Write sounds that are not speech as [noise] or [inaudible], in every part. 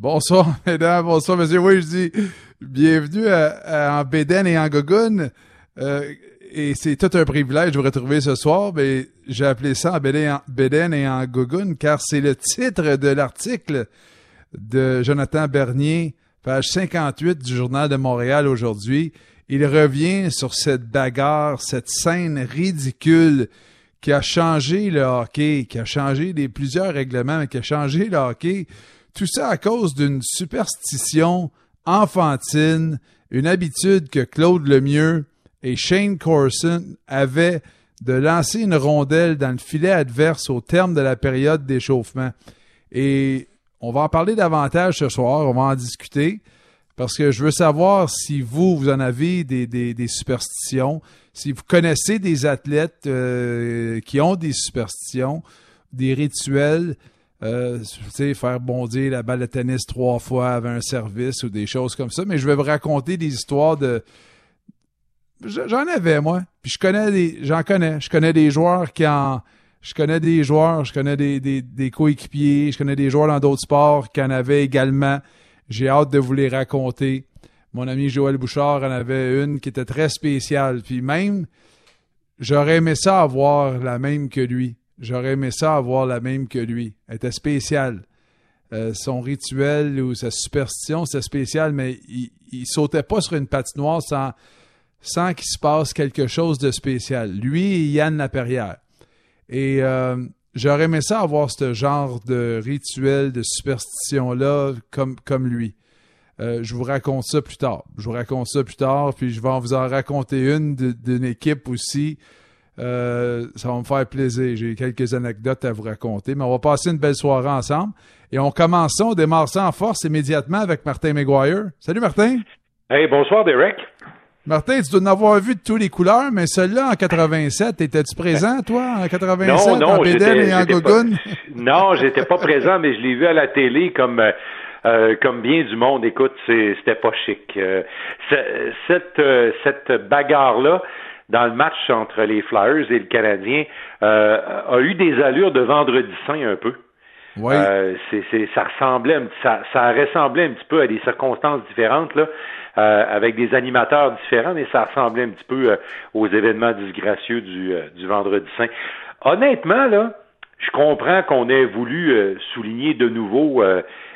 Bonsoir, [laughs] mesdames, bonsoir, monsieur. Oui, je dis bienvenue à, en Béden et en Gogun. Euh, et c'est tout un privilège de vous retrouver ce soir. Mais j'ai appelé ça en Béden et en Gogun car c'est le titre de l'article de Jonathan Bernier, page 58 du Journal de Montréal aujourd'hui. Il revient sur cette bagarre, cette scène ridicule qui a changé le hockey, qui a changé les plusieurs règlements, mais qui a changé le hockey. Tout ça à cause d'une superstition enfantine, une habitude que Claude Lemieux et Shane Corson avaient de lancer une rondelle dans le filet adverse au terme de la période d'échauffement. Et on va en parler davantage ce soir, on va en discuter, parce que je veux savoir si vous, vous en avez des, superstitions, si vous connaissez des athlètes euh, qui ont des superstitions, des rituels, euh, faire bondir la balle de tennis trois fois avant un service ou des choses comme ça. Mais je vais vous raconter des histoires de. J'en avais, moi. Puis je connais des. J'en connais. Je connais des joueurs qui en. Je connais des joueurs, je connais des, des, coéquipiers, je connais des joueurs dans d'autres sports qui en avaient également. J'ai hâte de vous les raconter. Mon ami Joël Bouchard en avait une qui était très spéciale. Puis même, j'aurais aimé ça avoir la même que lui. J'aurais aimé ça avoir la même que lui. Elle était spéciale. Euh, son rituel ou sa superstition, c'était spécial, mais il, sautait pas sur une patinoire sans, sans qu'il se passe quelque chose de spécial. Lui et Yann Laperrière. Et euh, j'aurais aimé ça avoir ce genre de rituel, de superstition-là comme, comme lui. Euh, je vous raconte ça plus tard. Je vous raconte ça plus tard, puis je vais vous en raconter une d'une équipe aussi euh, ça va me faire plaisir. J'ai quelques anecdotes à vous raconter, mais on va passer une belle soirée ensemble. Et on commence ça, on démarre ça en force immédiatement avec Martin McGuire. Salut Martin. Hey, bonsoir Derek. Martin, tu dois en avoir vu de toutes les couleurs, mais celui-là en 87, étais-tu présent, toi, en 87, non, non, en Bédel et en Gogun? Non, j'étais pas présent, mais je l'ai vu à la télé comme euh, euh, comme bien du monde. Écoute, c'était pas chic. cette cette bagarre-là, dans le match entre les Flyers et le Canadien euh, a eu des allures de vendredi saint un peu. Oui. Euh, c'est, ça ressemblait, ça, ça ressemblait un petit peu à des circonstances différentes là, euh, avec des animateurs différents, mais ça ressemblait un petit peu euh, aux événements disgracieux du, du vendredi saint. Honnêtement là, je comprends qu'on ait voulu souligner de nouveau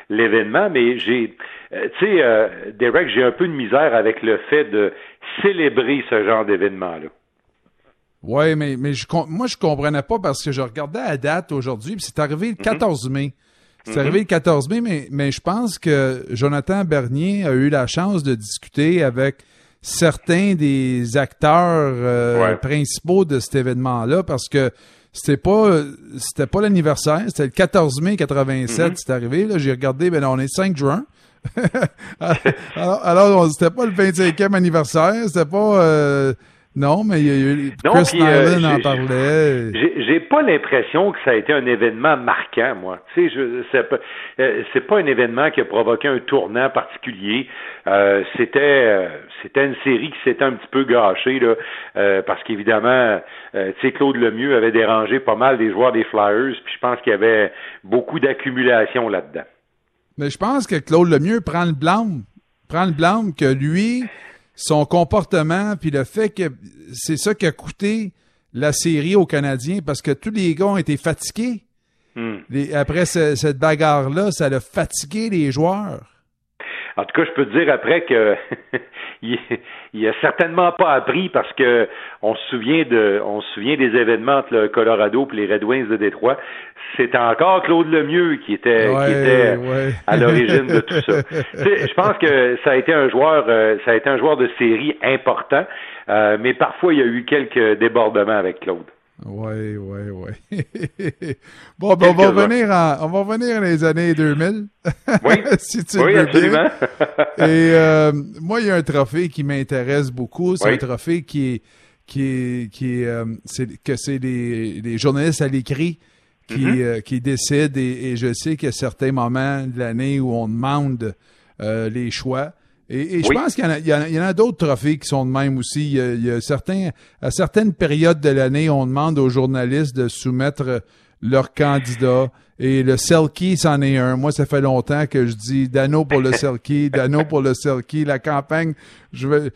l'événement, mais j'ai, tu sais, Derek, j'ai un peu de misère avec le fait de célébrer ce genre d'événement-là. Oui, mais, mais je, moi, je comprenais pas parce que je regardais la date aujourd'hui, puis c'est arrivé le 14 mhm. mai. C'est mhm. arrivé le 14 mai, mais, mais je pense que Jonathan Bernier a eu la chance de discuter avec certains des acteurs euh, principaux de cet événement-là parce que c'était pas c'était pas l'anniversaire, c'était le 14 mai 87, mhm. c'est arrivé. Là, j'ai regardé, ben on est 5 juin. [laughs] alors, alors c'était pas le 25e anniversaire, c'était pas. Euh, non, mais il y a eu. Chris euh, en parlait. J'ai pas l'impression que ça a été un événement marquant, moi. Tu sais, c'est pas, euh, pas un événement qui a provoqué un tournant particulier. c'était c'était une série qui s'était un petit peu gâchée là, parce qu'évidemment, tu sais, Claude Lemieux avait dérangé pas mal des joueurs des Flyers, puis je pense qu'il y avait beaucoup d'accumulation là-dedans. Mais je pense que Claude Lemieux prend le blâme. Prend le blâme que lui, son comportement, puis le fait que c'est ça qui a coûté la série aux Canadiens parce que tous les gars ont été fatigués. Hmm. après cette bagarre-là, ça a fatigué les joueurs. En tout cas, je peux te dire après que [laughs] il, a certainement pas appris parce que on se souvient de, on se souvient des événements entre le Colorado et les Red Wings de Détroit. C'était encore Claude Lemieux qui était, qui était à l'origine de tout ça. [laughs] je pense que ça a été un joueur, euh, ça a été un joueur de série important, euh, mais parfois il y a eu quelques débordements avec Claude. Oui, oui, oui. [laughs] bon, ben, on va revenir on va revenir dans les années 2000. [laughs] Oui, si tu oui absolument. [laughs] Et euh, moi, il y a un trophée qui m'intéresse beaucoup. C'est un trophée qui est, qui est, qui est, euh, que c'est les, journalistes à l'écrit qui, mm-hmm. euh, qui décident. Et, je sais qu'il y a certains moments de l'année où on demande les choix. Et, je pense qu'il y en a, d'autres trophées qui sont de même aussi. Il y a, certains, à certaines périodes de l'année, on demande aux journalistes de soumettre leurs candidats. Et le Selkie, c'en est un. Moi, ça fait longtemps que je dis Dano pour le [laughs] Selkie, Dano pour le Selkie. La campagne, je veux.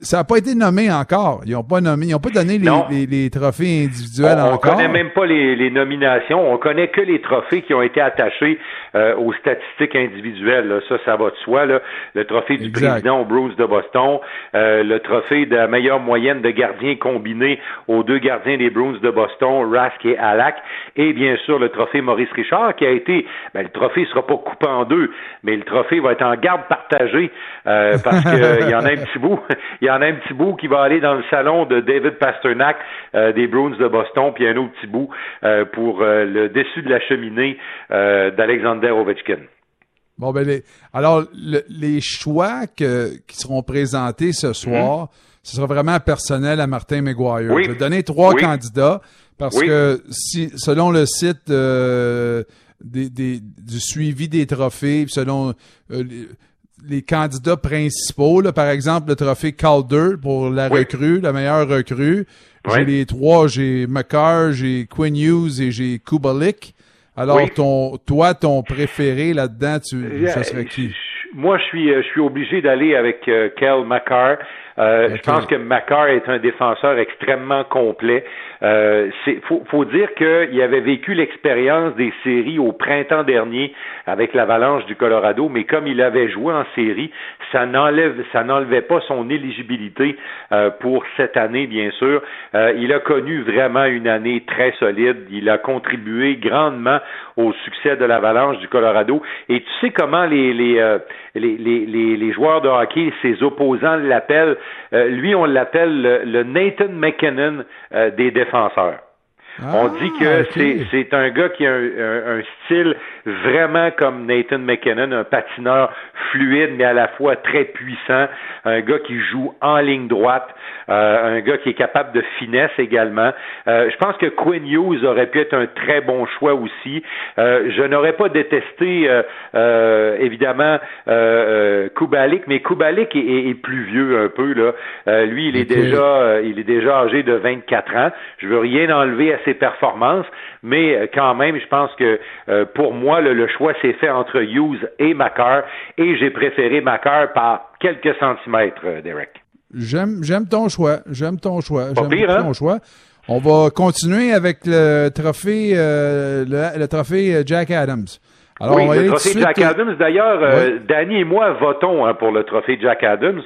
Ça n'a pas été nommé encore. Ils n'ont pas nommé, ils n'ont pas donné les, les, trophées individuels on, encore. On connaît même pas les, les, nominations. On connaît que les trophées qui ont été attachés euh, aux statistiques individuelles. Ça, ça va de soi. Là. Le trophée du président au Bruce de Boston, euh, le trophée de la meilleure moyenne de gardiens combinés aux deux gardiens des Bruins de Boston, Rask et Alak, et bien sûr le trophée Maurice Richard qui a été, ben, le trophée sera pas coupé en deux, mais le trophée va être en garde partagée euh, parce [laughs] qu'il y en a un petit bout, il y en a un petit bout qui va aller dans le salon de David Pasternak euh, des Bruins de Boston, puis un autre petit bout euh, pour le dessus de la cheminée d'Alexander Ovechkin. Bon, ben, alors, les choix qui seront présentés ce soir, ce sera vraiment personnel à Martin McGuire. Je vais donner trois candidats parce que si, selon le site euh, du suivi des trophées, selon euh, les, candidats principaux, par exemple le trophée Calder pour la recrue, la meilleure recrue, j'ai les trois, j'ai McCarr, j'ai Quinn Hughes et j'ai Kubalik. Alors, ton, toi, ton préféré là-dedans, tu, ça serait qui? Moi, je suis, je suis obligé d'aller avec euh, Kel McCarr. Euh, je pense que McCarr est un défenseur extrêmement complet. Euh, faut, faut dire qu'il avait vécu l'expérience des séries au printemps dernier avec l'Avalanche du Colorado, mais comme il avait joué en série, ça n'enlève, ça n'enlevait pas son éligibilité euh, pour cette année, bien sûr. Euh, il a connu vraiment une année très solide. Il a contribué grandement au succès de l'Avalanche du Colorado. Et tu sais comment les les, euh, les, les, les, joueurs de hockey, ses opposants l'appellent. lui, on l'appelle le, Nathan McKinnon des défenseurs. Ça défenseur on dit que ah, c'est un gars qui a un, style vraiment comme Nathan McKinnon, un patineur fluide mais à la fois très puissant, un gars qui joue en ligne droite, euh, un gars qui est capable de finesse également. Euh, je pense que Quinn Hughes aurait pu être un très bon choix aussi. Euh, je n'aurais pas détesté évidemment Kubalik, mais Kubalik est, plus vieux un peu là. lui, il est déjà il est déjà âgé de 24 ans. Je veux rien enlever à ses performances, mais quand même, je pense que pour moi, le, choix s'est fait entre Hughes et Macar, et j'ai préféré Macar par quelques centimètres, Derek. J'aime, j'aime ton choix. J'aime ton choix. J'aime hein? ton choix. On va continuer avec le trophée, euh, le, trophée euh, Jack Adams. Alors, oui, le trophée Jack Adams. D'ailleurs, euh, Danny et moi votons hein, pour le trophée Jack Adams.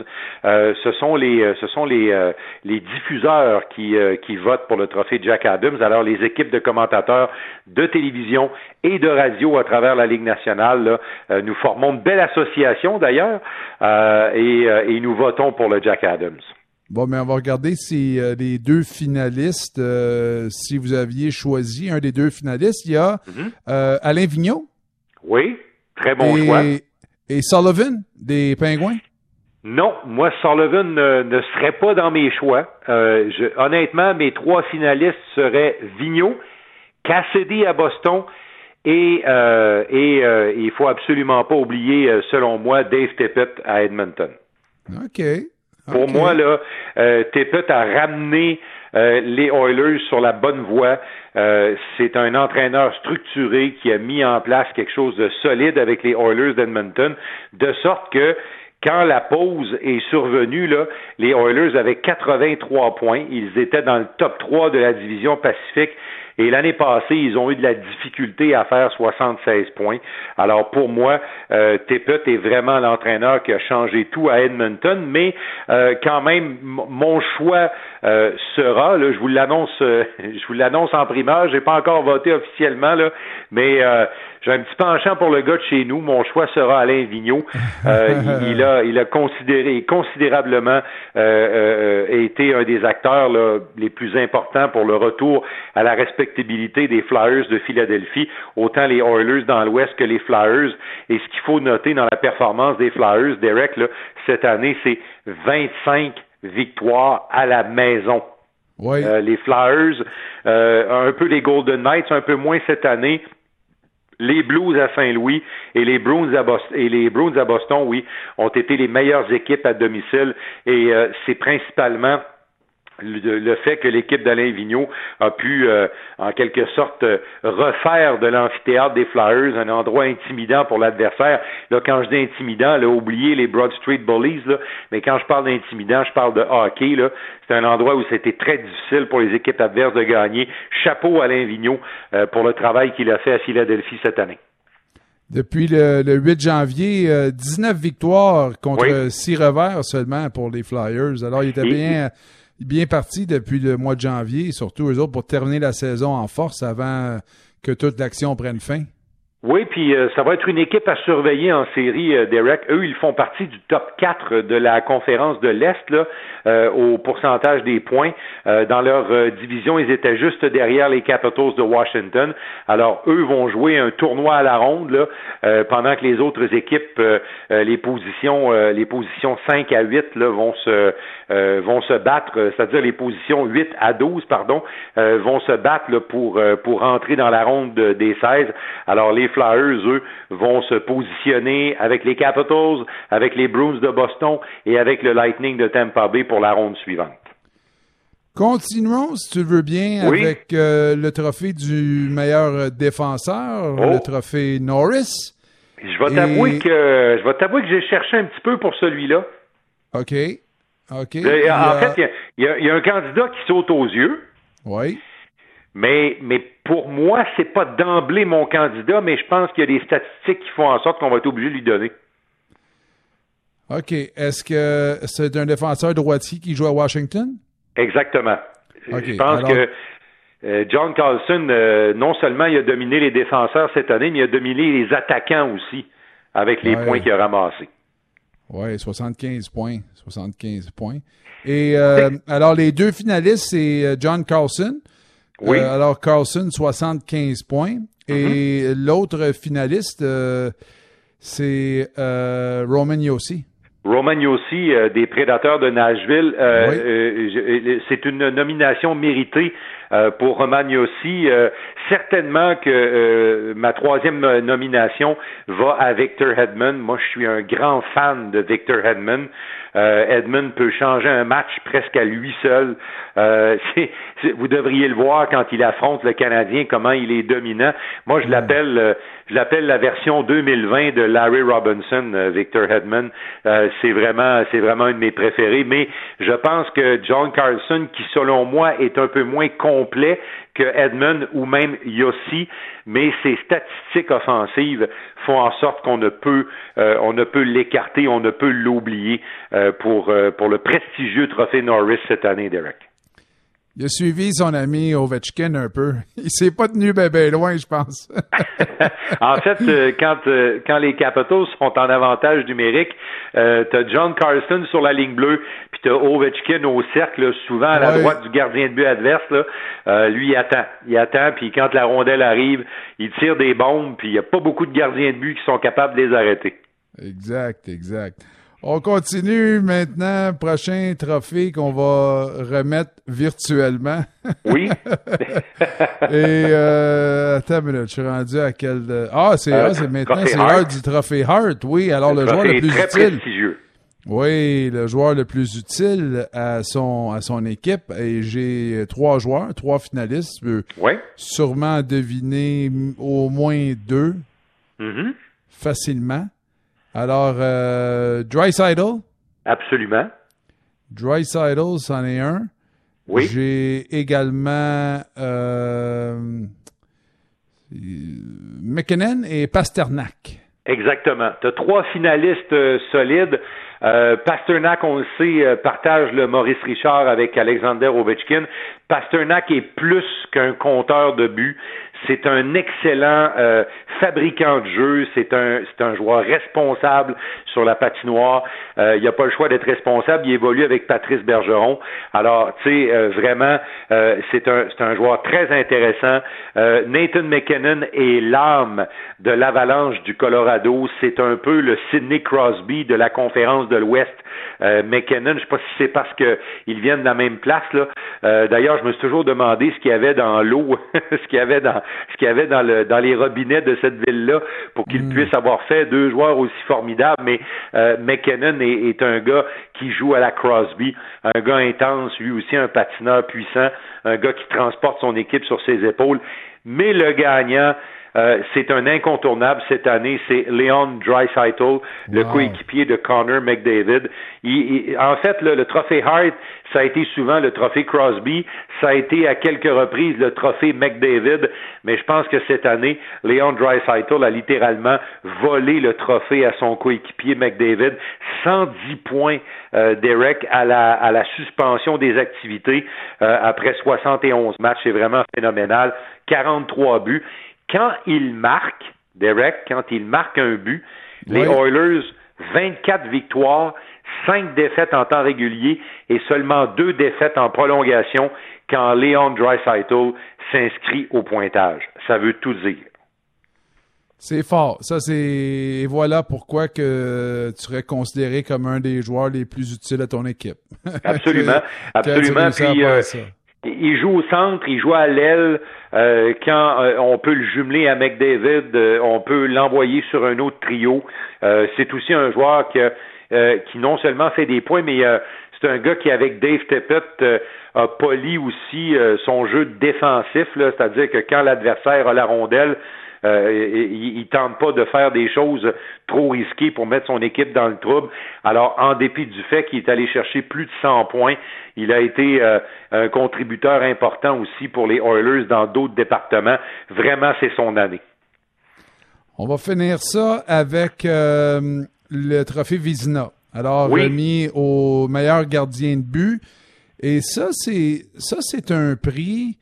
Euh, ce sont les, euh, ce sont les, les diffuseurs qui, qui votent pour le trophée Jack Adams. Alors, les équipes de commentateurs de télévision et de radio à travers la Ligue nationale, là, nous formons une belle association d'ailleurs, et, et nous votons pour le Jack Adams. Bon, mais on va regarder si les deux finalistes, si vous aviez choisi un des deux finalistes, il y a mm-hmm. Alain Vigneault. Oui, très bon choix. Et Sullivan, des Pingouins? Non, moi, Sullivan ne, serait pas dans mes choix. Euh, honnêtement, mes trois finalistes seraient Vigneault, Cassidy à Boston et, euh, et euh, il faut absolument pas oublier, euh, selon moi, Dave Tippett à Edmonton. OK. Pour moi, là, euh, Tippett a ramené euh, les Oilers sur la bonne voie. Euh, c'est un entraîneur structuré qui a mis en place quelque chose de solide avec les Oilers d'Edmonton, de sorte que quand la pause est survenue, là, les Oilers avaient 83 points. Ils étaient dans le top 3 de la division Pacifique. Et l'année passée, ils ont eu de la difficulté à faire 76 points. Alors pour moi, euh, est vraiment l'entraîneur qui a changé tout à Edmonton, mais euh, quand même, mon choix euh, sera, là, je vous l'annonce, euh, [laughs] je vous l'annonce en primeur, j'ai pas encore voté officiellement, là, mais j'ai un petit penchant pour le gars de chez nous. Mon choix sera Alain Vigneault. il, a, il a considéré considérablement été un des acteurs les plus importants pour le retour à la respect des Flyers de Philadelphie, autant les Oilers dans l'Ouest que les Flyers. Et ce qu'il faut noter dans la performance des Flyers, Derek, cette année, c'est 25 victoires à la maison. Euh, les Flyers, euh, un peu les Golden Knights, un peu moins cette année. Les Blues à Saint-Louis et les Bruins à Boston, et les Bruins à Boston, oui, ont été les meilleures équipes à domicile et euh, c'est principalement le, fait que l'équipe d'Alain Vigneault a pu, euh, en quelque sorte, euh, refaire de l'amphithéâtre des Flyers un endroit intimidant pour l'adversaire. Là, quand je dis intimidant, là, oubliez les Broad Street Bullies, là, mais quand je parle d'intimidant, je parle de hockey. Là. C'est un endroit où c'était très difficile pour les équipes adverses de gagner. Chapeau à Alain Vigneault euh, pour le travail qu'il a fait à Philadelphie cette année. Depuis le, 8 janvier, 19 victoires contre 6 revers seulement pour les Flyers. Alors, il était bien bien parti depuis le mois de janvier, surtout eux autres, pour terminer la saison en force avant que toute l'action prenne fin. Oui, puis euh, ça va être une équipe à surveiller en série, euh, Derek. Eux, ils font partie du top 4 de la conférence de l'Est, là, euh, au pourcentage des points. dans leur division, ils étaient juste derrière les Capitals de Washington. Alors, eux vont jouer un tournoi à la ronde, là, pendant que les autres équipes, les positions, les positions 5 à 8, là, vont se vont se battre, c'est-à-dire les positions 8 à 12, pardon, vont se battre là, pour pour entrer dans la ronde des 16. Alors, les Flyers, eux, vont se positionner avec les Capitals, avec les Bruins de Boston et avec le Lightning de Tampa Bay pour la ronde suivante. Continuons, si tu veux bien, avec euh, le trophée du meilleur défenseur, le oh. trophée Norris. Je vais t'avouer que je vais t'avouer que j'ai cherché un petit peu pour celui-là. OK. OK. En fait, il y, a un candidat qui saute aux yeux. Oui. Mais, mais pour moi, c'est pas d'emblée mon candidat, mais je pense qu'il y a des statistiques qui font en sorte qu'on va être obligé de lui donner. OK. Est-ce que c'est un défenseur droitier qui joue à Washington? Exactement. je pense que euh, John Carlson, euh, non seulement il a dominé les défenseurs cette année, mais il a dominé les attaquants aussi avec les points qu'il a ramassés. Oui, 75 points. 75 points. Et euh, [laughs] alors, les deux finalistes, c'est John Carlson oui. Euh, alors, Carlson, 75 points. Et mm-hmm. l'autre finaliste, euh, c'est euh, Roman Yossi. Roman Yossi des Prédateurs de Nashville. c'est une nomination méritée pour Roman Yossi. certainement que ma troisième nomination va à Victor Hedman. Moi, je suis un grand fan de Victor Hedman. Euh, Edmund peut changer un match presque à lui seul. Euh, [laughs] vous devriez le voir quand il affronte le Canadien, comment il est dominant. Moi, je l'appelle, euh, je l'appelle la version 2020 de Larry Robinson, euh, Victor Hedman. C'est vraiment, c'est vraiment une de mes préférés. Mais je pense que John Carlson, qui selon moi est un peu moins complet que Edmund ou même Yossi, mais ses statistiques offensives font en sorte qu'on ne peut euh, on ne peut l'écarter, on ne peut l'oublier euh, pour euh, pour le prestigieux trophée Norris cette année, Derek. Il a suivi son ami Ovechkin un peu. Il s'est pas tenu bien ben loin, je pense. [laughs] en fait, euh, quand euh, quand les Capitals sont en avantage numérique, euh, tu as John Carson sur la ligne bleue, puis tu as Ovechkin au cercle, souvent à la droite du gardien de but adverse. Là. lui, il attend. Il attend, puis quand la rondelle arrive, il tire des bombes, puis il n'y a pas beaucoup de gardiens de but qui sont capables de les arrêter. Exact, exact. On continue maintenant. Prochain trophée qu'on va remettre virtuellement. [laughs] Oui. Et euh, attends une minute, je suis rendu à quel. Ah, c'est euh, maintenant, c'est l'heure du trophée Hart. Oui, alors le, joueur le plus utile. Oui, le joueur le plus utile à son à son équipe. Et j'ai trois joueurs, trois finalistes. Oui. Sûrement deviner au moins deux. Mm-hmm. Facilement. Alors, euh, Drysidle. Absolument. Drysidle, c'en est un. Oui. J'ai également euh, McKinnon et Pasternak. Exactement. Tu as trois finalistes euh, solides. Euh, Pasternak, on le sait, euh, partage le Maurice Richard avec Alexander Ovechkin. Pasternak est plus qu'un compteur de buts. C'est un excellent euh, fabricant de jeu. C'est un, c'est un joueur responsable sur la patinoire. Euh, il n'a pas le choix d'être responsable. Il évolue avec Patrice Bergeron. Alors, tu sais, euh, vraiment, c'est un, c'est un joueur très intéressant. Nathan McKinnon est l'âme de l'Avalanche du Colorado. C'est un peu le Sidney Crosby de la conférence de l'Ouest. McKinnon, je ne sais pas si c'est parce qu'ils viennent de la même place là. D'ailleurs, je me suis toujours demandé ce qu'il y avait dans l'eau, [laughs] ce qu'il y avait dans ce qu'il y avait dans, le, dans les robinets de cette ville-là pour qu'il mm. puisse avoir fait deux joueurs aussi formidables. Mais euh, McKinnon est, est, un gars qui joue à la Crosby, un gars intense, lui aussi un patineur puissant, un gars qui transporte son équipe sur ses épaules. Mais le gagnant, euh, c'est un incontournable cette année, c'est Leon Dreisaitl, le coéquipier de Connor McDavid. en fait, le trophée Hart, ça a été souvent le trophée Crosby, ça a été à quelques reprises le trophée McDavid, mais je pense que cette année, Leon Dreisaitl a littéralement volé le trophée à son coéquipier McDavid. 110 points, euh, Derek, à la, à la suspension des activités euh, après 71 matchs. C'est vraiment phénoménal. 43 buts quand il marque, Derek, quand il marque un but, les Oilers, 24 victoires, 5 défaites en temps régulier et seulement 2 défaites en prolongation quand Leon Dreisaitl s'inscrit au pointage. Ça veut tout dire. C'est fort. Ça, c'est et voilà pourquoi que tu serais considéré comme un des joueurs les plus utiles à ton équipe. [laughs] Absolument, absolument. Puis, euh, il joue au centre, il joue à l'aile. Euh, quand euh, on peut le jumeler à McDavid, euh, on peut l'envoyer sur un autre trio. c'est aussi un joueur qui, qui non seulement fait des points, mais c'est un gars qui, avec Dave Tippett, a poli aussi son jeu défensif, c'est-à-dire que quand l'adversaire a la rondelle, euh, il, il, tente pas de faire des choses trop risquées pour mettre son équipe dans le trouble. Alors, en dépit du fait qu'il est allé chercher plus de 100 points, il a été euh, un contributeur important aussi pour les Oilers dans d'autres départements. Vraiment, c'est son année. On va finir ça avec euh, le trophée Vizina. Alors, remis au meilleur gardien de but. Et ça, c'est ça, c'est un prix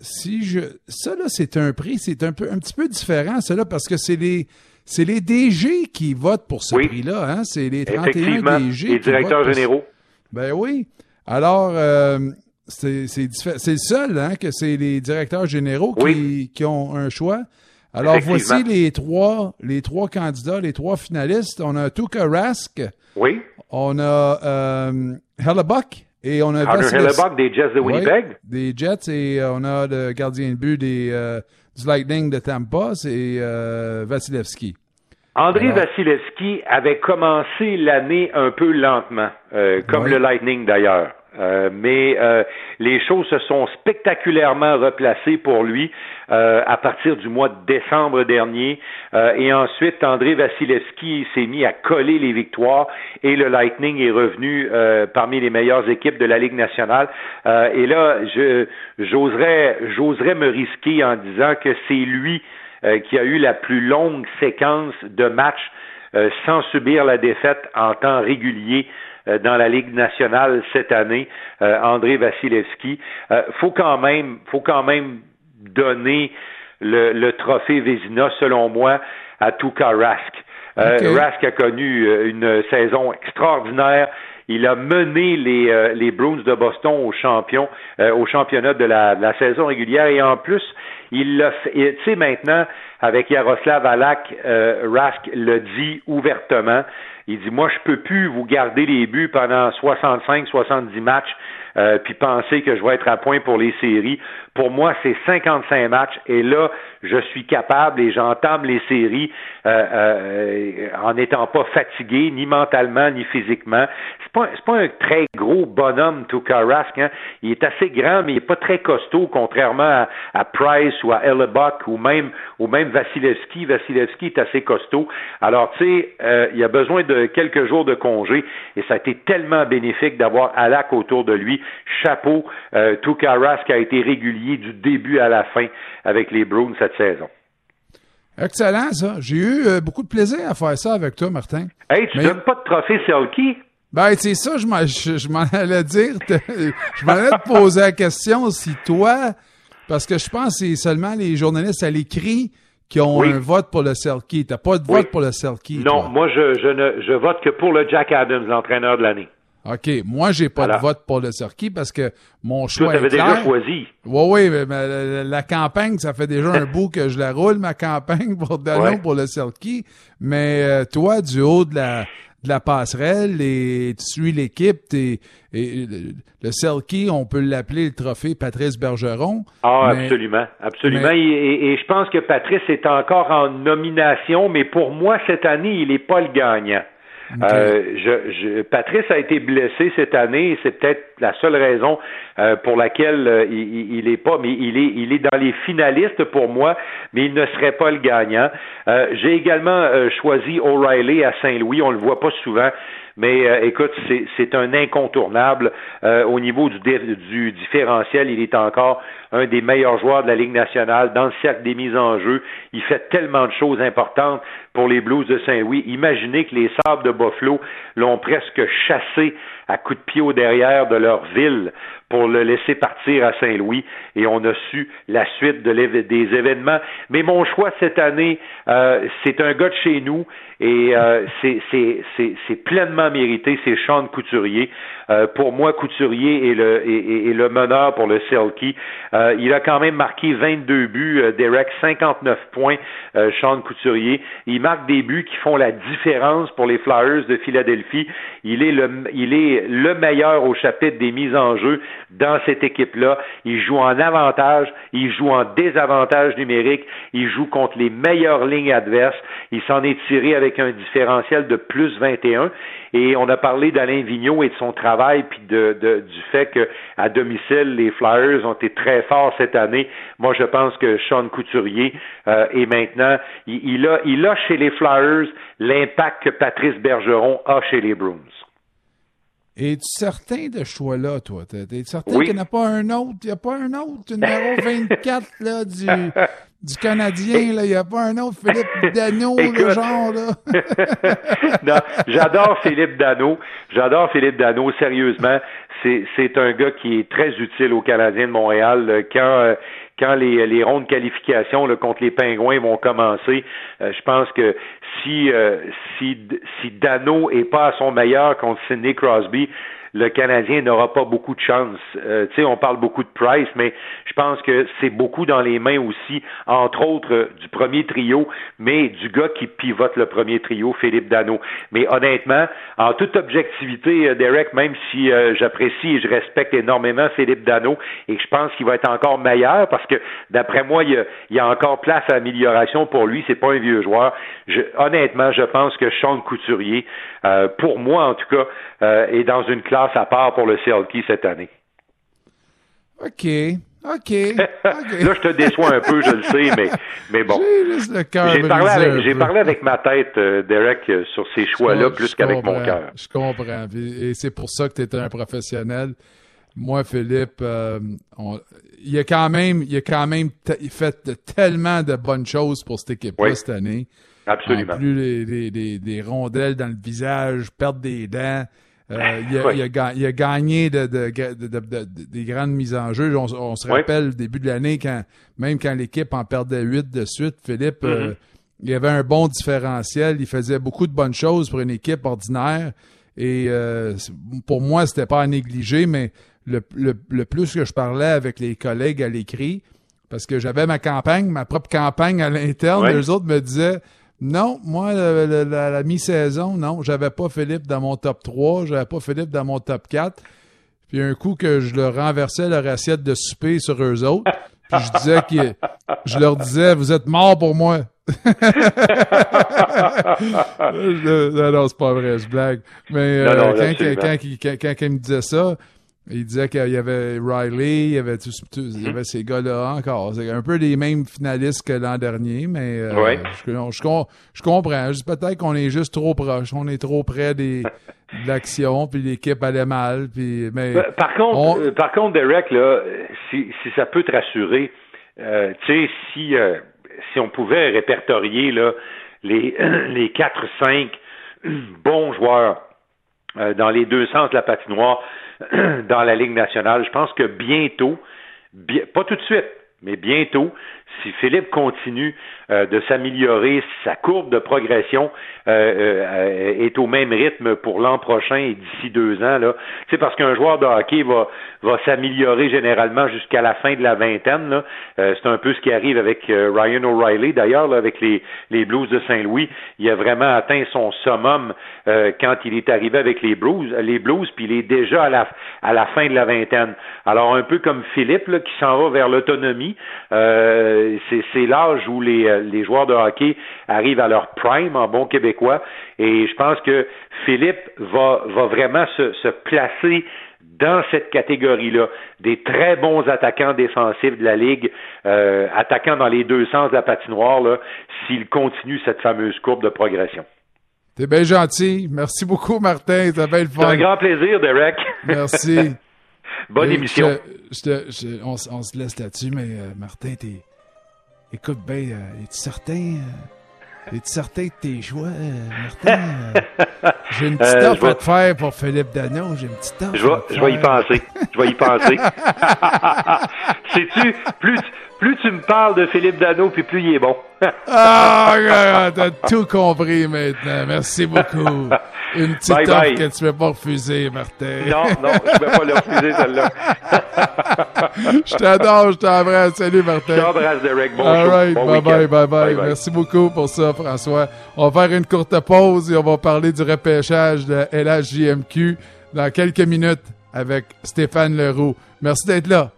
si je ça là c'est un prix c'est un peu un petit peu différent ça là parce que c'est les c'est les DG qui votent pour ce prix-là, hein? C'est les 31 DG. Les directeurs généraux. Ben oui. Alors, euh, c'est le seul hein, que c'est les directeurs généraux qui, qui, ont un choix. Alors, voici les trois, les trois candidats, les trois finalistes. On a Tuka Rask. Oui. On a euh, Hellebuck. Et on a Hellebuck des Jets de Winnipeg. des Jets et euh, on a le gardien de but des, euh, du Lightning de Tampa, c'est euh, Vasilevski. André Vasilevski avait commencé l'année un peu lentement, comme le Lightning d'ailleurs. Euh, mais euh, les choses se sont spectaculairement replacées pour lui euh, à partir du mois de décembre dernier. et ensuite, André Vasilevski s'est mis à coller les victoires et le Lightning est revenu parmi les meilleures équipes de la Ligue nationale. et là, j'oserais, j'oserais me risquer en disant que c'est lui qui a eu la plus longue séquence de matchs sans subir la défaite en temps régulier euh, dans la Ligue nationale cette année, euh, André Vasilevski. Euh, faut quand même, faut quand même donner le, trophée Vézina, selon moi, à Tuka Rask. Rask a connu une saison extraordinaire. Il a mené les, les Bruins de Boston au champion, au championnat de la, saison régulière et en plus, il l'a fait. Tu sais maintenant, avec Yaroslav Alak, Rask le dit ouvertement. Il dit, moi, je peux plus vous garder les buts pendant 65, 70 matchs, euh, puis penser que je vais être à point pour les séries. Pour moi, c'est 55 matchs, et là, je suis capable et j'entame les séries euh, euh, en n'étant pas fatigué, ni mentalement, ni physiquement. C'est pas, c'est pas un très gros bonhomme, Tuka Rask. Hein? Il est assez grand, mais il est pas très costaud, contrairement à, Price ou à Hellebuck ou même, ou même Vasilevski. Vasilevski est assez costaud. Alors, tu sais, euh, il a besoin de quelques jours de congé et ça a été tellement bénéfique d'avoir Alak autour de lui. Chapeau, euh, Tuka Rask a été régulier du début à la fin avec les Bruins cette saison. Excellent, ça. J'ai eu euh, beaucoup de plaisir à faire ça avec toi, Martin. Hey, tu donnes pas de trophée Selkie? Ben, c'est ça, je m'en, je, m'en allais dire. [laughs] je m'en allais te poser la question si toi, parce que je pense que c'est seulement les journalistes à l'écrit qui ont un vote pour le Selkie. T'as pas de vote pour le Selkie. Non, moi, je, je, ne, je vote que pour le Jack Adams, l'entraîneur de l'année. OK. Moi, j'ai pas de vote pour le Circuit parce que mon choix Toi, est déjà choisi. Oui, oui, mais, la, campagne, ça fait déjà un [laughs] bout que je la roule, ma campagne pour pour le Circuit. Mais euh, toi, du haut de la, la passerelle et tu suis l'équipe. Et, le Selkie, on peut l'appeler le trophée Patrice Bergeron. Ah, absolument, absolument. Et, je pense que Patrice est encore en nomination, mais pour moi, cette année, il n'est pas le gagnant. Euh, je, je, Patrice a été blessé cette année et c'est peut-être la seule raison euh, pour laquelle euh, il, il est pas, mais il est, il est dans les finalistes pour moi, mais il ne serait pas le gagnant. J'ai également choisi O'Reilly à Saint-Louis. On le voit pas souvent. Mais euh, écoute, c'est un incontournable euh, au niveau du, du différentiel. Il est encore un des meilleurs joueurs de la Ligue nationale dans le cercle des mises en jeu. Il fait tellement de choses importantes pour les Blues de Saint-Louis. Imaginez que les Sables de Buffalo l'ont presque chassé à coups de pied au derrière de leur ville pour le laisser partir à Saint-Louis et on a su la suite de des événements. Mais mon choix cette année, euh, c'est un gars de chez nous et euh, c'est pleinement mérité, c'est Sean Couturier. Euh, pour moi, Couturier est le, est, le meneur pour le Selkie. Euh, il a quand même marqué 22 buts, euh, Derek, 59 points, Sean Couturier. Il marque des buts qui font la différence pour les Flyers de Philadelphie. Il est le, il est le meilleur au chapitre des mises en jeu dans cette équipe-là. Il joue en avantage, il joue en désavantage numérique, il joue contre les meilleures lignes adverses. Il s'en est tiré avec un différentiel de plus 21. Et on a parlé d'Alain Vigneault et de son travail, puis de, du fait qu'à domicile, les Flyers ont été très forts cette année. Moi, je pense que Sean Couturier euh, est maintenant, il, a, il a chez les Flyers l'impact que Patrice Bergeron a chez les Bruins. Es-tu certain de ce choix-là, toi? Es-tu certain qu'il n'y en a pas un autre? Il n'y a pas un autre numéro [laughs] 24 là, du, du Canadien, là? Il n'y a pas un autre Philippe Dano, le genre, là? [laughs] non, j'adore Philippe Dano. J'adore Philippe Dano, sérieusement. C'est, c'est un gars qui est très utile aux Canadiens de Montréal. Quand, euh, quand les, les rondes de qualification là, contre les Pingouins vont commencer, euh, je pense que si, euh, si, si Dano est pas à son meilleur contre Sidney Crosby, le Canadien n'aura pas beaucoup de chance. Euh, tu sais, on parle beaucoup de Price, mais je pense que c'est beaucoup dans les mains aussi, entre autres, euh, du premier trio, mais du gars qui pivote le premier trio, Philippe Dano. Mais honnêtement, en toute objectivité, euh, Derek, même si j'apprécie et je respecte énormément Philippe Dano et que je pense qu'il va être encore meilleur parce que d'après moi, il y, a, encore place à amélioration pour lui. C'est pas un vieux joueur. Honnêtement, je pense que Sean Couturier, pour moi en tout cas, est dans une classe à part pour le CLK cette année. OK. OK. [laughs] Là, je te déçois un peu, je le sais, mais, mais bon. J'ai parlé, avec, parlé avec ma tête, euh, Derek, euh, sur ces choix-là, plus qu'avec mon cœur. Je comprends. Et c'est pour ça que tu es un professionnel. Moi, Philippe, euh, il a quand même, il a quand même fait tellement de bonnes choses pour cette équipe-là cette année. Absolument. En plus, les, les, les, rondelles dans le visage, perdre des dents. Euh, il, a, il, a, gagné de, de, de, des grandes mises en jeu. On, se rappelle, au début de l'année, quand même quand l'équipe en perdait huit de suite, Philippe, euh, mm-hmm. il avait un bon différentiel. Il faisait beaucoup de bonnes choses pour une équipe ordinaire. Et euh, pour moi, c'était pas à négliger, mais le, le, plus que je parlais avec les collègues à l'écrit, parce que j'avais ma campagne, ma propre campagne à l'interne, les autres me disaient non, moi, la, mi-saison, non, j'avais pas Philippe dans mon top 3, j'avais pas Philippe dans mon top 4. Puis un coup que je leur renversais leur assiette de souper sur eux autres, puis je disais que je leur disais, vous êtes morts pour moi. [laughs] non, non, c'est pas vrai, je blague. Mais euh, quand, quand, quand, quand, il me disait ça, il disait qu'il y avait Riley, il y avait, tout, il y avait ces gars-là encore. C'est un peu les mêmes finalistes que l'an dernier, mais euh, je, je, comprends. Peut-être qu'on est juste trop proche. On est trop près des, de l'action, puis l'équipe allait mal. Puis, mais ben, par, contre, euh, par contre, Derek, là, si, si ça peut te rassurer, euh, tu sais, si, si on pouvait répertorier là, les, [clears throat] les 4-5 [clears throat] bons joueurs dans les deux sens de la patinoire, [clears throat] dans la Ligue nationale. Je pense que bientôt, pas tout de suite, mais bientôt, si Philippe continue euh, de s'améliorer, sa courbe de progression euh, euh, est au même rythme pour l'an prochain et d'ici deux ans, là, c'est parce qu'un joueur de hockey va, va s'améliorer généralement jusqu'à la fin de la vingtaine. Là. c'est un peu ce qui arrive avec Ryan O'Reilly, d'ailleurs, avec les, les Blues de Saint-Louis. Il a vraiment atteint son summum quand il est arrivé avec les Blues, les Blues, puis il est déjà à la, à la fin de la vingtaine. Alors, un peu comme Philippe, là, qui s'en va vers l'autonomie, c'est l'âge où les, euh, les joueurs de hockey arrivent à leur prime en bon québécois. Et je pense que Philippe va, va vraiment se, se placer dans cette catégorie-là, des très bons attaquants défensifs de la Ligue, euh, attaquant dans les deux sens de la patinoire, s'il continue cette fameuse courbe de progression. T'es bien gentil. Merci beaucoup, Martin. T'as bien le fun. C'est un grand plaisir, Derek. Merci. [laughs] Bonne émission. on, se laisse là-dessus, mais euh, Martin, t'es Écoute, ben, euh, es-tu certain? Euh, es-tu certain de tes choix, euh, Martin? [laughs] j'ai une petite offre à te faire pour Philippe Dano. J'ai une petite offre. Je vais, je vais y penser. Je vais y penser. [laughs] [laughs] Sais-tu, plus, plus tu me parles de Philippe Dano, puis plus il est bon. [laughs] ah, t'as tout compris maintenant. Merci beaucoup. [laughs] Une petite offre que tu ne peux pas refuser, Martin. Non, non, je ne peux pas le refuser, celle-là. [laughs] je t'adore, je t'embrasse. Salut, Martin. Je t'embrasse, Derek. Bon All right, bon bye, bye, bye, bye, Merci beaucoup pour ça, François. On va faire une courte pause et on va parler du repêchage de LHJMQ dans quelques minutes avec Stéphane Leroux. Merci d'être là.